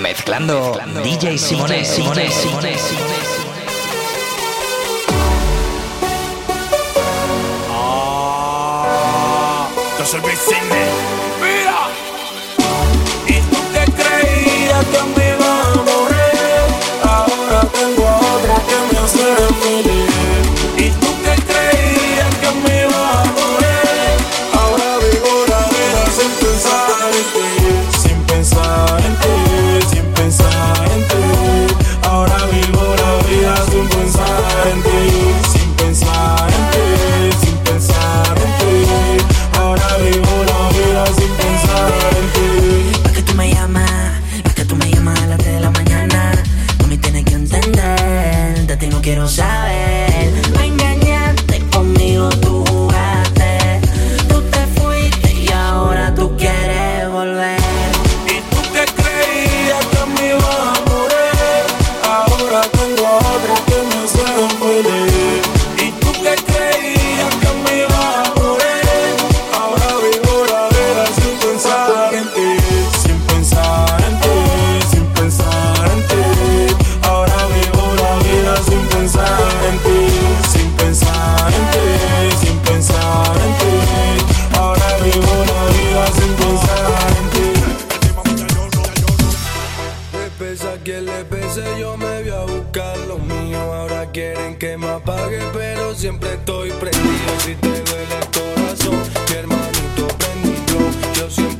mezclando, mezclando DJ Simone, Simone, Simone, Simone. That's a big thing, pesa que le pese, yo me voy a buscar lo mío. Ahora quieren que me apague, pero siempre estoy prendido. Si te duele el corazón, mi hermanito prendido, yo siempre.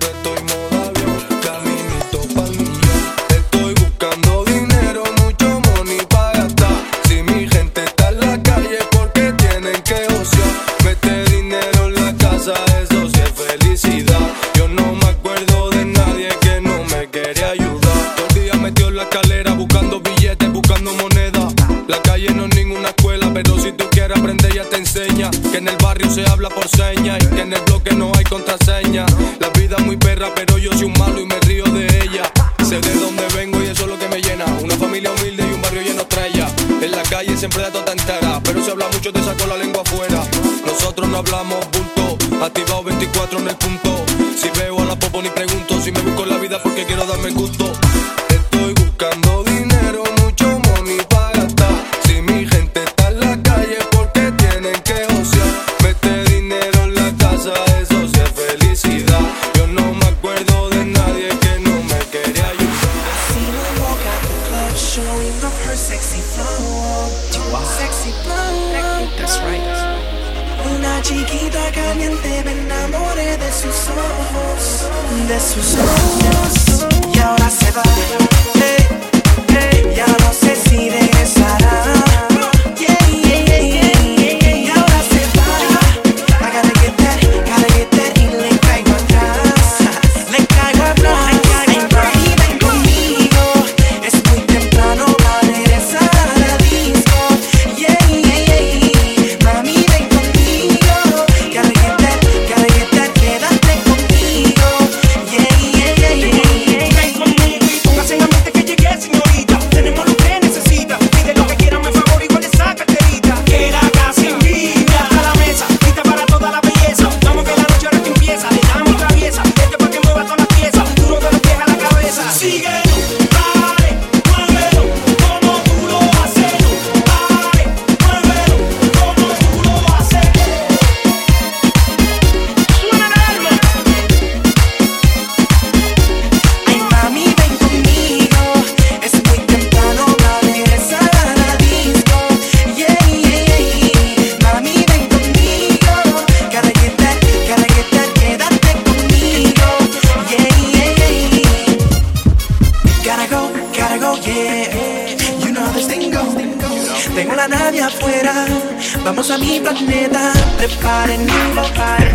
Pero se habla mucho, te saco la lengua afuera. Nosotros no hablamos bulto, activado 24 en el punto. Si veo a la popo ni pregunto, si me busco en la vida porque quiero darme gusto. so Planetas preparenme para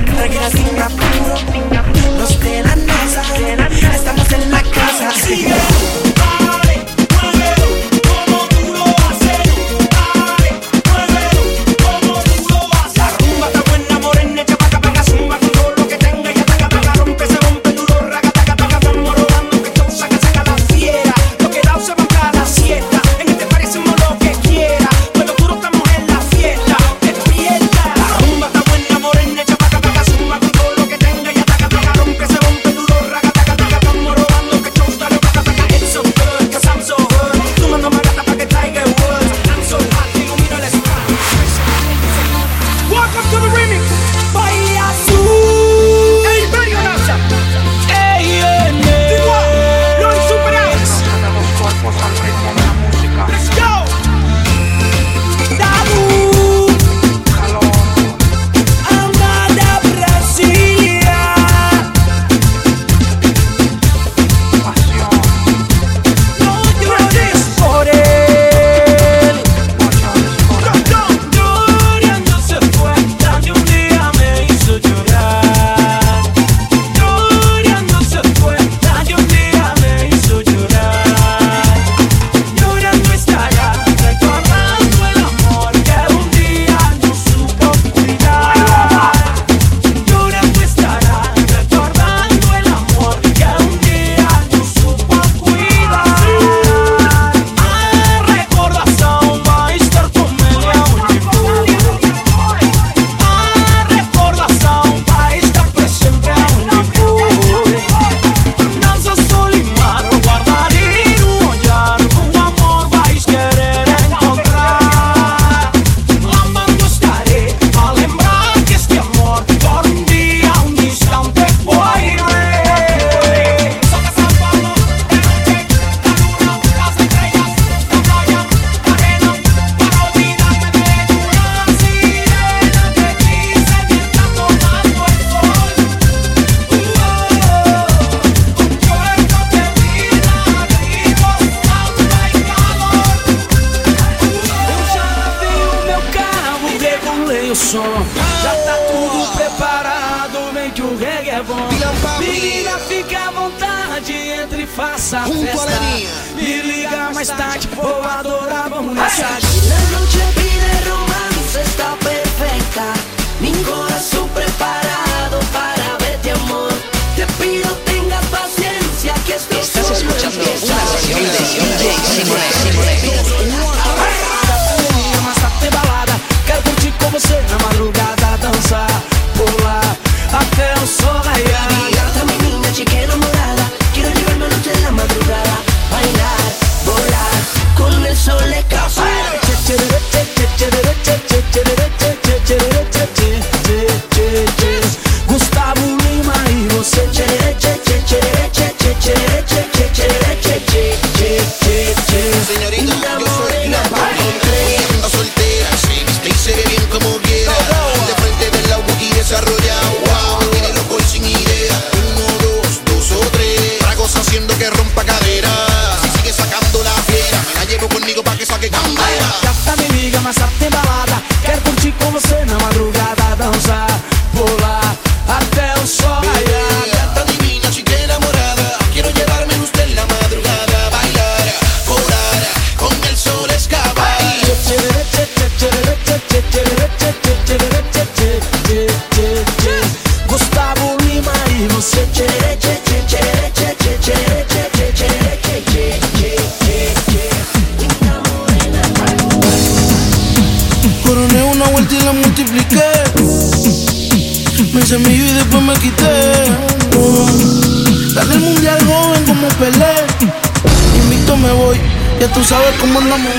tú sabes cómo andamos.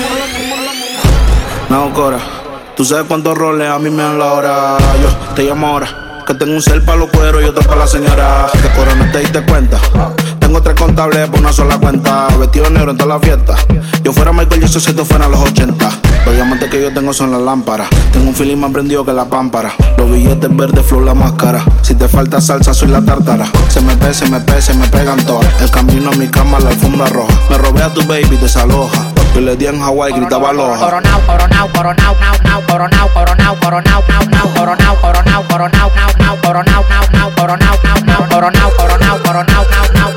No, Cora. Tú sabes cuántos roles a mí me dan la hora. Yo te llamo ahora. Que tengo un cel para los cueros y otro para la señora. Que Cora no te diste cuenta. Tengo tres contables por una sola cuenta. Vestido negro en toda la fiesta. Yo fuera Michael Jackson si esto fuera los 80. Los diamantes que yo tengo son las lámparas. Tengo un feeling más prendido que la pámpara. Los billetes verdes, flor la máscara. Si te falta salsa, soy la tártara. Se me pe, se me pe, se me pegan todas. El camino a mi cama, la alfombra roja. Me robé a tu baby, desaloja. Y le di en Hawái, gritaba aloha. Coronao, coronao, coronao, nao, nao, coronao, coronao, coronao, nao, nao, coronao, coronao, coronao, nao, nao, coronao, nao, nao, coronao, nao, nao, coronao, coronao, coronao, nao, nao,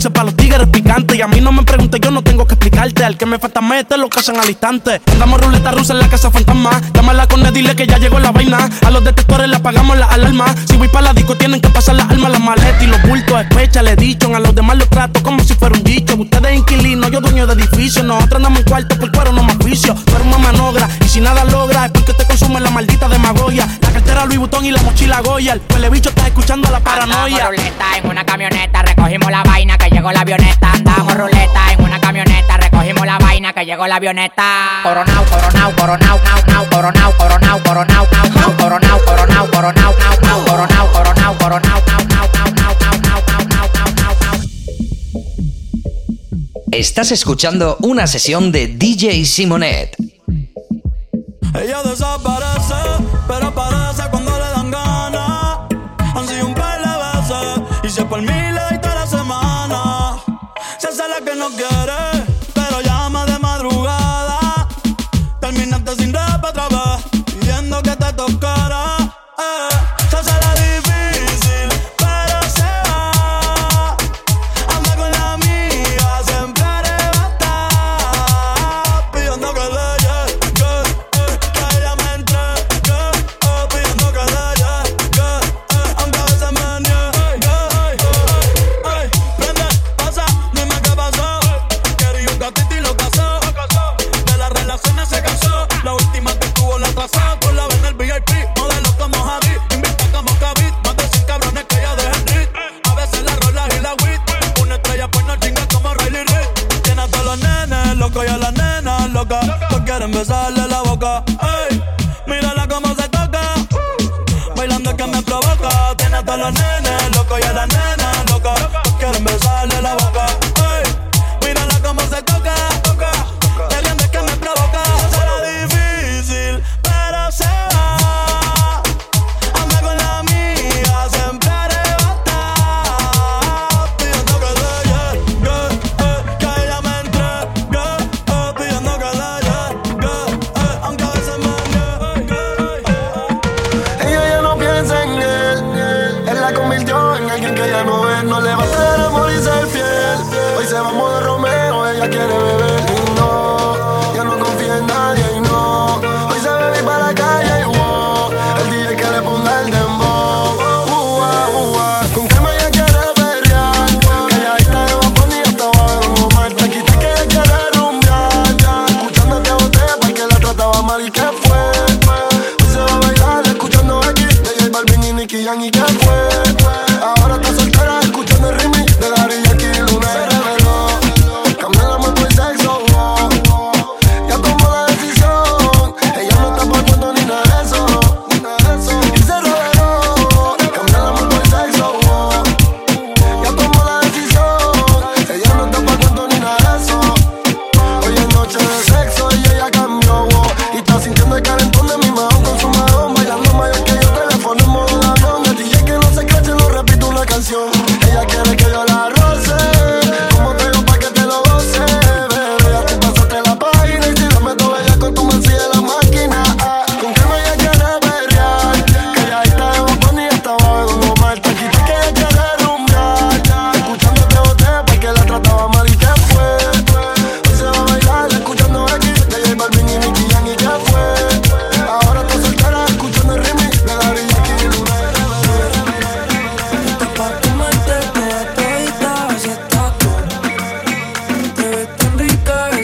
preacher about tigres picantes. Y a mí no me preguntes, yo no tengo que explicarte. Al que me falta mete, lo casan al instante. Andamos ruleta rusa en la casa fantasma. Llámala con él, dile que ya llegó la vaina. A los detectores le apagamos la alarma. Si voy para la disco, tienen que pasar las armas, las maletas y los bultos. Especha, le dicho. A los demás los trato como si fuera un dicho. Ustedes inquilinos, yo dueño de edificio. Nosotros andamos en cuarto por cuero, no más juicio. Tú eres una manogra. Y si nada logra, es porque te consume la maldita demagogia. La cartera Louis Vuitton y la mochila Goya. El bicho está escuchando la paranoia. Andamos ruleta en una camioneta, recogimos la vaina que llegó la avioneta. Andamos ruleta en una camioneta, recogimos la vaina que llegó la avioneta. Coronao, coronao, coronao, nao, nao, coronao, coronao, coronao, nao, nao, coronao, coronao, coronao, nao, nao, coronao, coronao, coronao, nao, nao, nao, nao, nao, nao, nao, nao, nao, nao, nao. Estás escuchando una sesión de DJ Simonet. Ella desaparece, pero aparece cuando le dan ganas. Han sido un par de veces, y si es got a.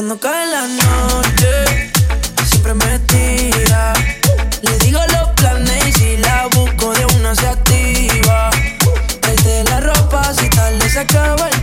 Cuando cae la noche, siempre me tira. Le digo los planes y si la busco de una se activa. Desde la ropa si tal le se acaba el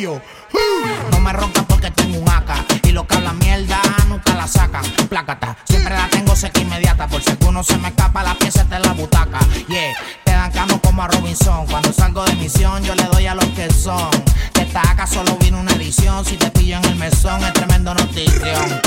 No me rompan porque tengo un AK. Y lo que habla mierda nunca la sacan. Plácata, siempre la tengo seca inmediata. Por si alguno se me escapa, la pieza está en la butaca. Yeah, te dan cano como a Robinson. Cuando salgo de misión, yo le doy a los que son. De esta AK solo vino una edición. Si te pillo en el mesón, es tremendo notición.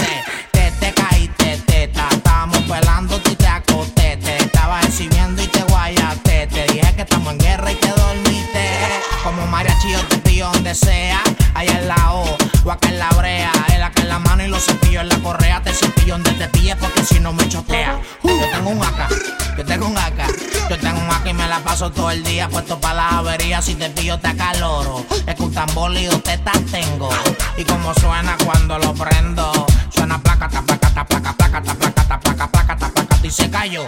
donde sea, allá en la O o acá en la brea. El acá en la mano y los cepillos en la correa. Te cepillo donde te pille porque si no me chotea. Uh, yo tengo un acá, yo tengo un acá. Yo tengo un acá y me la paso todo el día puesto para las averías. Si te pillo te acaloro. Es que un tambor y tengo. Y como suena cuando lo prendo y se cayó.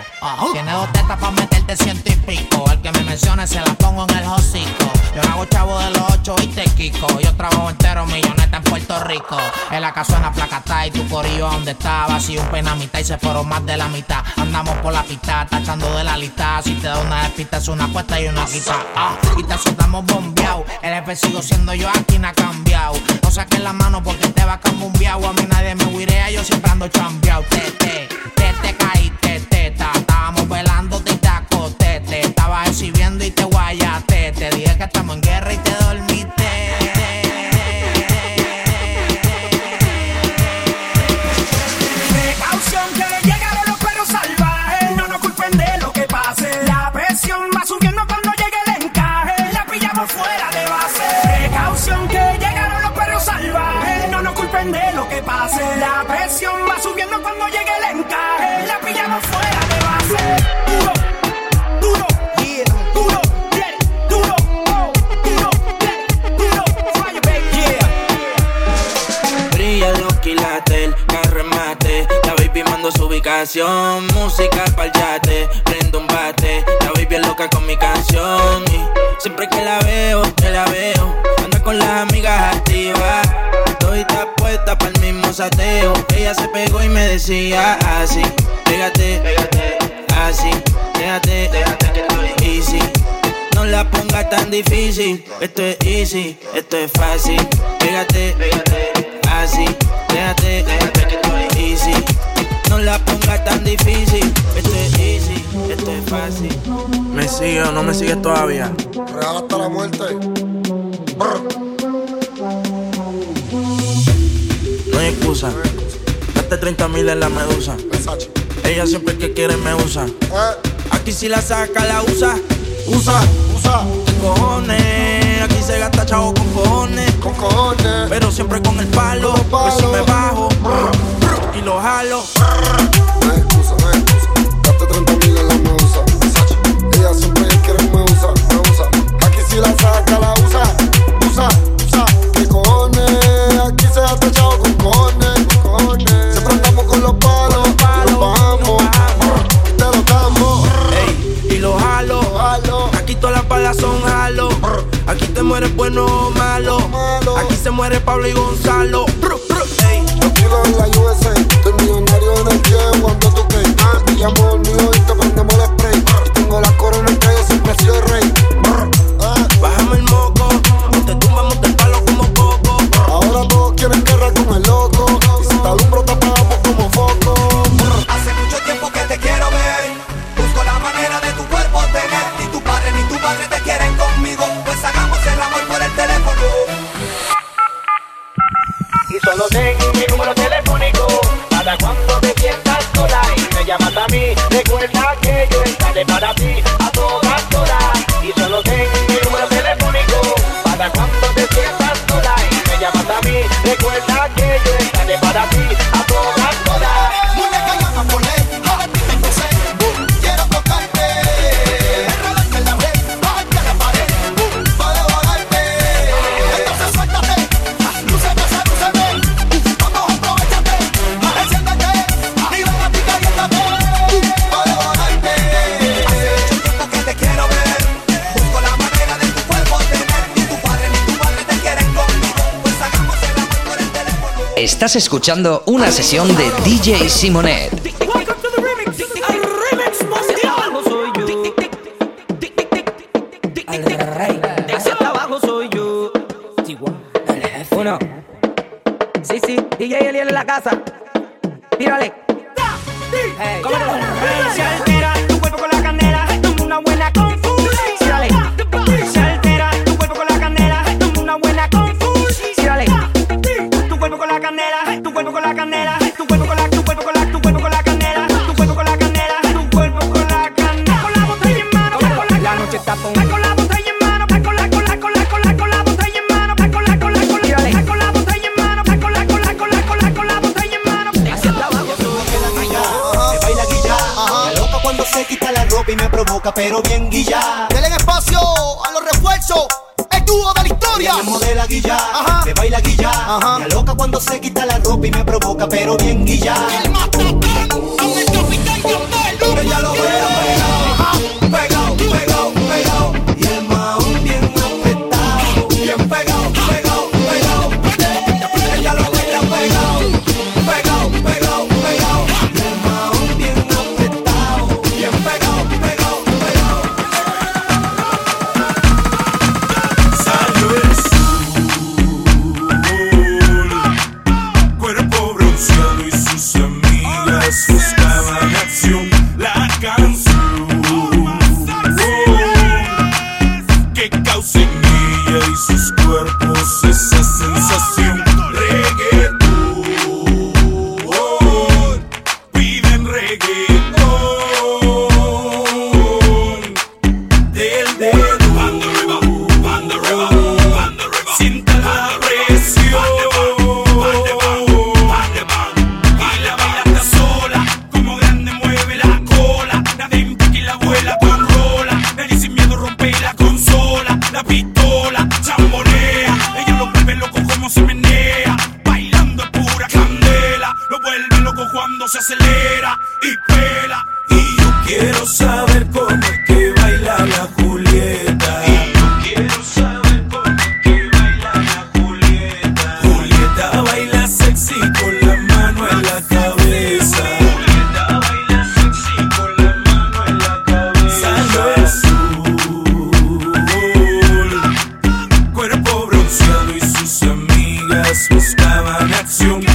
Tiene dos tetas para meterte ciento y pico. El que me mencione se la pongo en el hocico. Yo no hago chavo de los ocho y te quico. Yo trabajo entero milloneta en Puerto Rico. En la casa en la placa está y tu corillo donde estaba. Si un pena mitad y se fueron más de la mitad. Andamos por la pista, tachando de la lista. Si te da una despista es una apuesta y una quita. Ah, y te soltamos bombeado. El F sigo siendo yo aquí no ha cambiado. No saques la mano porque te va a cambumbiao. A mí nadie me huirea, yo siempre ando chambeado. Te, te, te, te caíste, Estábamos velando y te acosté. Te estaba exhibiendo y te guayaste. Su ubicación. Música pa'l yate, prendo un bate. La baby es loca con mi canción. Y siempre que la veo, que la veo. Anda con las amigas activas. Estoy está puesta pa'l mismo sateo. Ella se pegó y me decía así. Pégate, pégate, así. Déjate, déjate que estoy easy. No la pongas tan difícil. Esto es easy, esto es fácil. Pégate, pégate, así. Déjate, déjate que estoy easy. No la pongas tan difícil. Esto es easy, esto es fácil. ¿Me sigue o no me sigues todavía? Real hasta la muerte. No hay excusa. Date 30 mil en la medusa. Ella siempre que quiere me usa. Eh, Aquí si la saca, la usa. usa, usa. Cojones, aquí se gasta chavo con cojones. Con cojones. Pero siempre con el palo. Con Pues si palo. me bajo y lo jalo. No hay excusa, no hay excusa. Date 30 mil en la me usa. Versace. Ella siempre quiere me usa, me usa. Aquí si la saca, la usa. Usa, usa. ¿Qué cojones? Aquí se ha techado con cojones, con cojones. Siempre andamos con los palos. Y los bajamos. Y te damos. Ey, y lo jalo. Jalo. Aquí todas las balas son jalo. Aquí te mueres bueno o malo. Malo. Aquí se muere Pablo y Gonzalo. Te llamo Estás escuchando una sesión de DJ Simonet. Uno. Sí, sí. DJ Eliel en la casa. Tírale. Hey. Y me provoca, pero bien guilla. Denle espacio a los refuerzos. El dúo de la historia. Me modela guilla, Ajá. me baila guilla. Ajá. Me loca cuando se quita la ropa y me provoca, pero bien guilla. Swiss Diamond, that's you.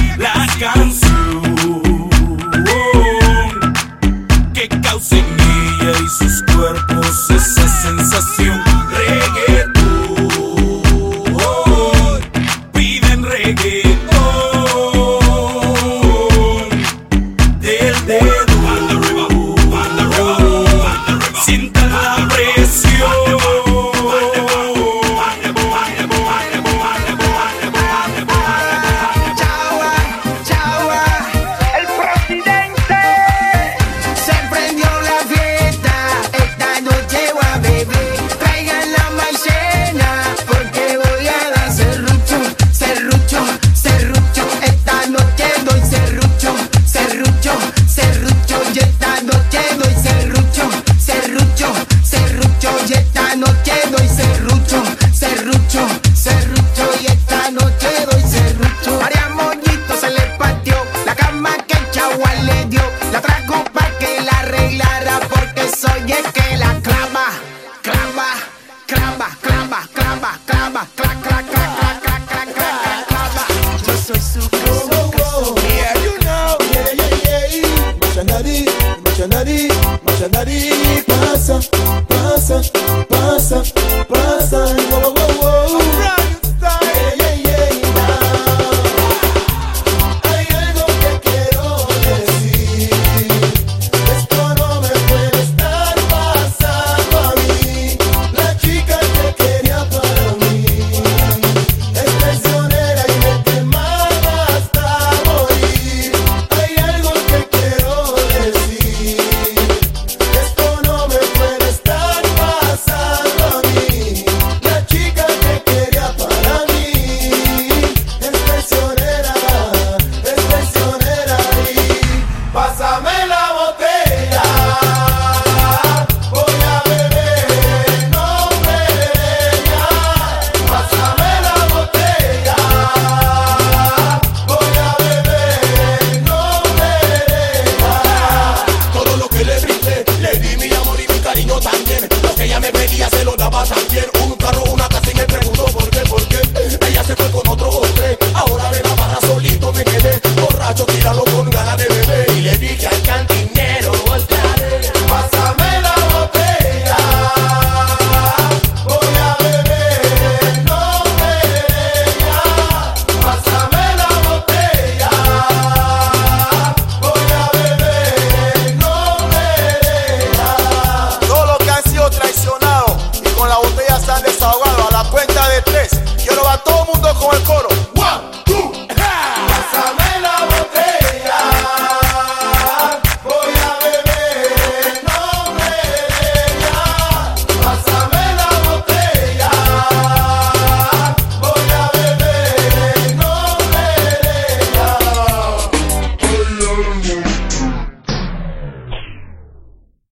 míralo